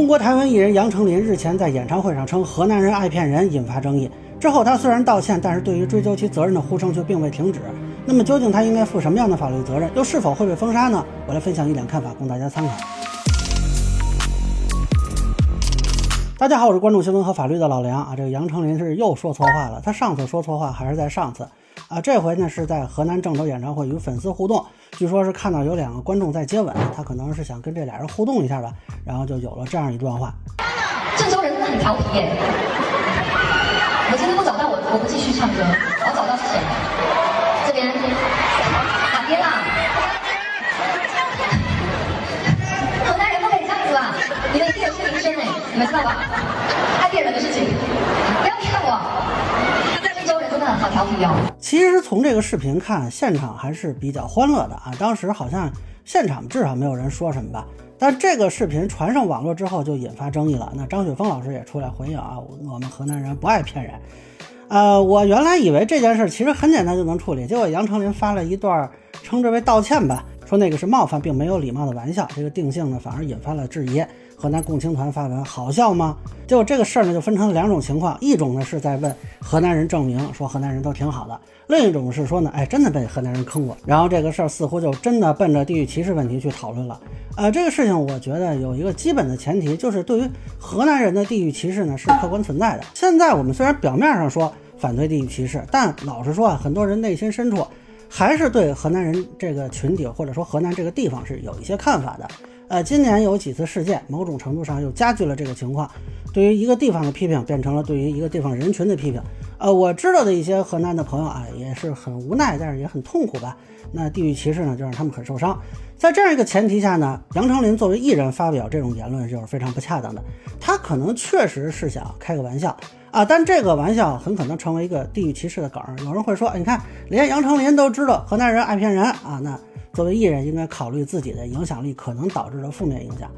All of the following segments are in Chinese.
中国台湾艺人杨丞琳日前在演唱会上称河南人爱骗人，引发争议。之后他虽然道歉，但是对于追究其责任的呼声却并未停止。那么究竟他应该负什么样的法律责任，又是否会被封杀呢？我来分享一点看法，供大家参考。大家好，我是关注新闻和法律的老梁啊。这个杨丞琳是又说错话了，他上次说错话还是在上次啊？这回呢是在河南郑州演唱会与粉丝互动，据说是看到有两个观众在接吻，他可能是想跟这俩人互动一下吧，然后就有了这样一段话。郑州人真的很调皮耶！我今天不找到我，我不继续唱歌，我找到是谁？这边哪边啦？河南人不可以这样子啦！你们一定有些名声哎，你们知道吧？爱骗人的事情，不要骗我！其实从这个视频看，现场还是比较欢乐的啊。当时好像现场至少没有人说什么吧。但这个视频传上网络之后就引发争议了。那张雪峰老师也出来回应啊，我们河南人不爱骗人。呃，我原来以为这件事其实很简单就能处理，结果杨丞琳发了一段称之为道歉吧，说那个是冒犯并没有礼貌的玩笑，这个定性呢反而引发了质疑。河南共青团发文好笑吗？结果这个事儿呢就分成了两种情况，一种呢是在问河南人证明说河南人都挺好的，另一种是说呢，哎，真的被河南人坑过。然后这个事儿似乎就真的奔着地域歧视问题去讨论了。呃，这个事情我觉得有一个基本的前提，就是对于河南人的地域歧视呢是客观存在的。现在我们虽然表面上说反对地域歧视，但老实说啊，很多人内心深处还是对河南人这个群体或者说河南这个地方是有一些看法的。呃，今年有几次事件，某种程度上又加剧了这个情况。对于一个地方的批评，变成了对于一个地方人群的批评。呃，我知道的一些河南的朋友啊，也是很无奈，但是也很痛苦吧。那地域歧视呢，就让他们很受伤。在这样一个前提下呢，杨丞琳作为艺人发表这种言论就是非常不恰当的。他可能确实是想开个玩笑啊，但这个玩笑很可能成为一个地域歧视的梗。有人会说，你看，连杨丞琳都知道河南人爱骗人啊，那。作为艺人，应该考虑自己的影响力可能导致的负面影响。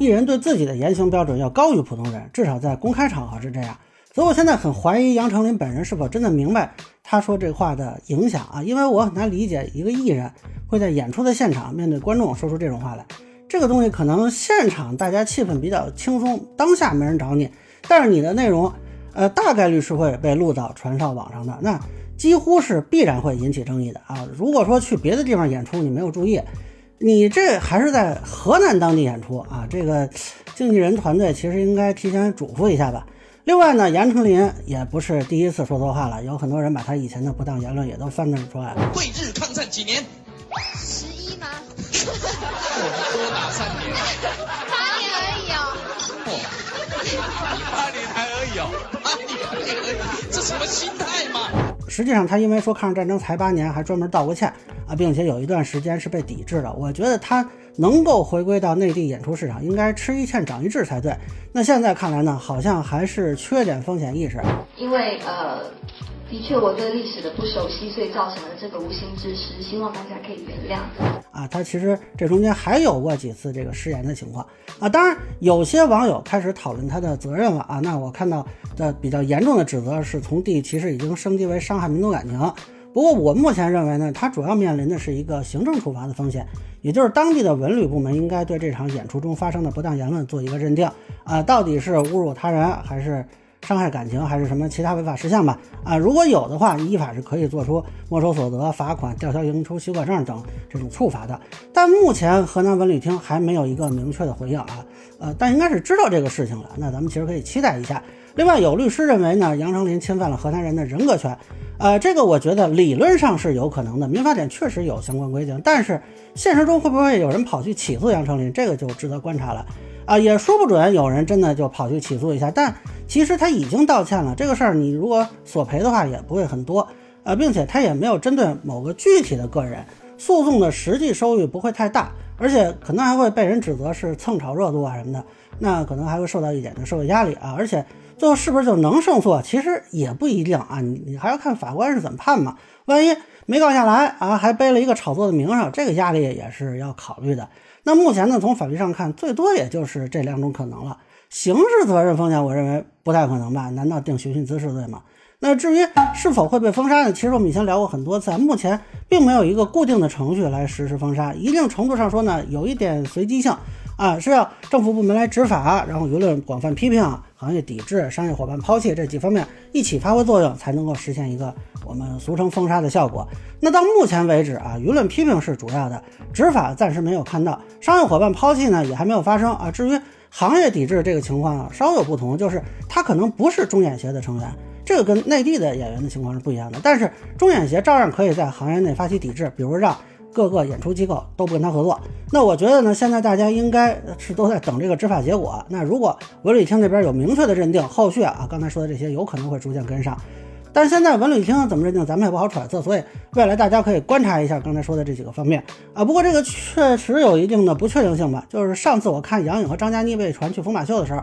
艺人对自己的言行标准要高于普通人，至少在公开场合是这样。所以我现在很怀疑杨丞琳本人是否真的明白他说这话的影响啊，因为我很难理解一个艺人会在演出的现场面对观众说出这种话来。这个东西可能现场大家气氛比较轻松，当下没人找你，但是你的内容，呃，大概率是会被录到传上网上的。那。几乎是必然会引起争议的啊！如果说去别的地方演出，你没有注意，你这还是在河南当地演出啊！这个经纪人团队其实应该提前嘱咐一下吧。另外呢，杨丞琳也不是第一次说错话了，有很多人把他以前的不当言论也都翻腾出来了。对日抗战几年？十一吗？多打三年？八年而已哦。八年还而已哦，八年而已，这什么心态嘛？实际上，他因为说抗日战争才八年，还专门道过歉啊，并且有一段时间是被抵制的。我觉得他能够回归到内地演出市场，应该吃一堑长一智才对。那现在看来呢，好像还是缺点风险意识。因为呃。的确，我对历史的不熟悉，所以造成了这个无心之失，希望大家可以原谅。啊，他其实这中间还有过几次这个失言的情况啊。当然，有些网友开始讨论他的责任了啊。那我看到的比较严重的指责是从地其实已经升级为伤害民族感情。不过我目前认为呢，他主要面临的是一个行政处罚的风险，也就是当地的文旅部门应该对这场演出中发生的不当言论做一个认定啊，到底是侮辱他人还是？伤害感情还是什么其他违法事项吧？啊，如果有的话，依法是可以做出没收所得、罚款、吊销演出许可证等这种处罚的。但目前河南文旅厅还没有一个明确的回应啊，呃，但应该是知道这个事情了。那咱们其实可以期待一下。另外，有律师认为呢，杨丞琳侵犯了河南人的人格权，呃，这个我觉得理论上是有可能的，民法典确实有相关规定。但是现实中会不会有人跑去起诉杨丞琳，这个就值得观察了。啊，也说不准有人真的就跑去起诉一下，但其实他已经道歉了，这个事儿你如果索赔的话也不会很多，呃，并且他也没有针对某个具体的个人，诉讼的实际收益不会太大，而且可能还会被人指责是蹭炒热度啊什么的，那可能还会受到一点的社会压力啊，而且最后是不是就能胜诉，其实也不一定啊，你你还要看法官是怎么判嘛，万一没告下来啊，还背了一个炒作的名声，这个压力也是要考虑的。那目前呢，从法律上看，最多也就是这两种可能了。刑事责任风险，我认为不太可能吧？难道定寻衅滋事罪吗？那至于是否会被封杀呢？其实我们以前聊过很多次，目前并没有一个固定的程序来实施封杀。一定程度上说呢，有一点随机性啊，是要政府部门来执法，然后舆论广泛批评，行业抵制，商业伙伴抛弃这几方面一起发挥作用，才能够实现一个我们俗称封杀的效果。那到目前为止啊，舆论批评是主要的，执法暂时没有看到，商业伙伴抛弃呢也还没有发生啊。至于行业抵制这个情况啊，稍有不同，就是他可能不是中演协的成员，这个跟内地的演员的情况是不一样的。但是中演协照样可以在行业内发起抵制，比如让。各个演出机构都不跟他合作，那我觉得呢，现在大家应该是都在等这个执法结果。那如果文旅厅那边有明确的认定，后续啊，刚才说的这些有可能会逐渐跟上。但现在文旅厅怎么认定，咱们也不好揣测。所以未来大家可以观察一下刚才说的这几个方面啊。不过这个确实有一定的不确定性吧。就是上次我看杨颖和张嘉倪被传去疯马秀的时候，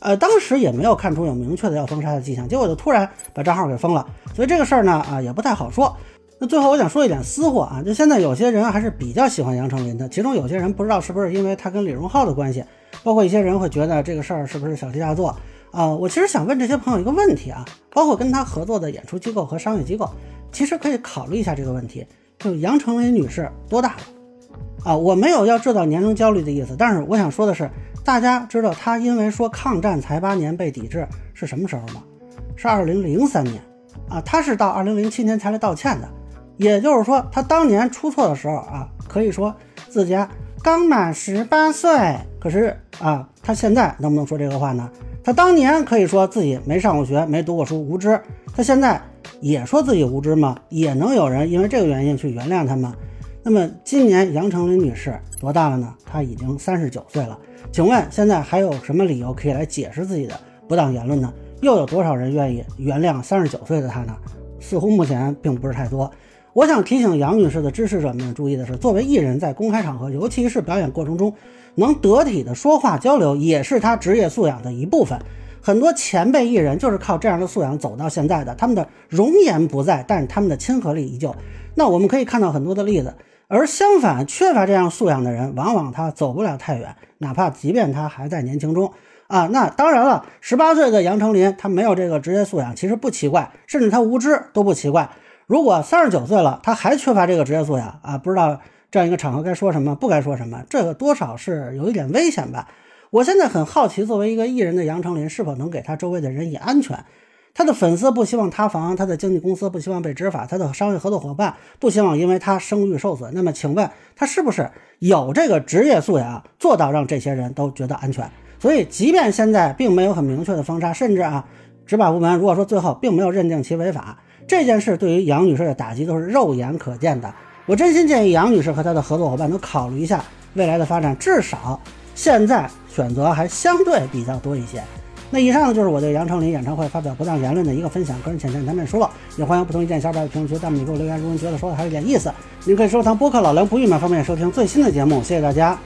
呃，当时也没有看出有明确的要封杀的迹象，结果就突然把账号给封了。所以这个事儿呢，啊，也不太好说。那最后我想说一点私货啊，就现在有些人还是比较喜欢杨丞琳的，其中有些人不知道是不是因为他跟李荣浩的关系，包括一些人会觉得这个事儿是不是小题大做啊？我其实想问这些朋友一个问题啊，包括跟他合作的演出机构和商业机构，其实可以考虑一下这个问题，就杨丞琳女士多大了啊？我没有要制造年龄焦虑的意思，但是我想说的是，大家知道她因为说抗战才八年被抵制是什么时候吗？是二零零三年啊，她是到二零零七年才来道歉的。也就是说，他当年出错的时候啊，可以说自家刚满十八岁。可是啊，他现在能不能说这个话呢？他当年可以说自己没上过学、没读过书、无知。他现在也说自己无知吗？也能有人因为这个原因去原谅他吗？那么今年杨丞琳女士多大了呢？她已经三十九岁了。请问现在还有什么理由可以来解释自己的不当言论呢？又有多少人愿意原谅三十九岁的她呢？似乎目前并不是太多。我想提醒杨女士的支持者们注意的是，作为艺人，在公开场合，尤其是表演过程中，能得体的说话交流，也是他职业素养的一部分。很多前辈艺人就是靠这样的素养走到现在的，他们的容颜不在，但是他们的亲和力依旧。那我们可以看到很多的例子。而相反，缺乏这样素养的人，往往他走不了太远，哪怕即便他还在年轻中啊。那当然了，十八岁的杨丞琳，他没有这个职业素养，其实不奇怪，甚至他无知都不奇怪。如果三十九岁了，他还缺乏这个职业素养啊，不知道这样一个场合该说什么，不该说什么，这个多少是有一点危险吧。我现在很好奇，作为一个艺人的杨丞琳，是否能给他周围的人以安全？他的粉丝不希望塌房，他的经纪公司不希望被执法，他的商业合作伙伴不希望因为他声誉受损。那么，请问他是不是有这个职业素养，做到让这些人都觉得安全？所以，即便现在并没有很明确的封杀，甚至啊，执法部门如果说最后并没有认定其违法。这件事对于杨女士的打击都是肉眼可见的。我真心建议杨女士和她的合作伙伴都考虑一下未来的发展，至少现在选择还相对比较多一些。那以上呢就是我对杨丞琳演唱会发表不当言论的一个分享，个人浅见难免疏漏，也欢迎不同意见小伙伴在评论区弹幕里给我留言。如果您觉得说的还有点意思，您可以收藏播客老梁不郁闷，方便收听最新的节目。谢谢大家。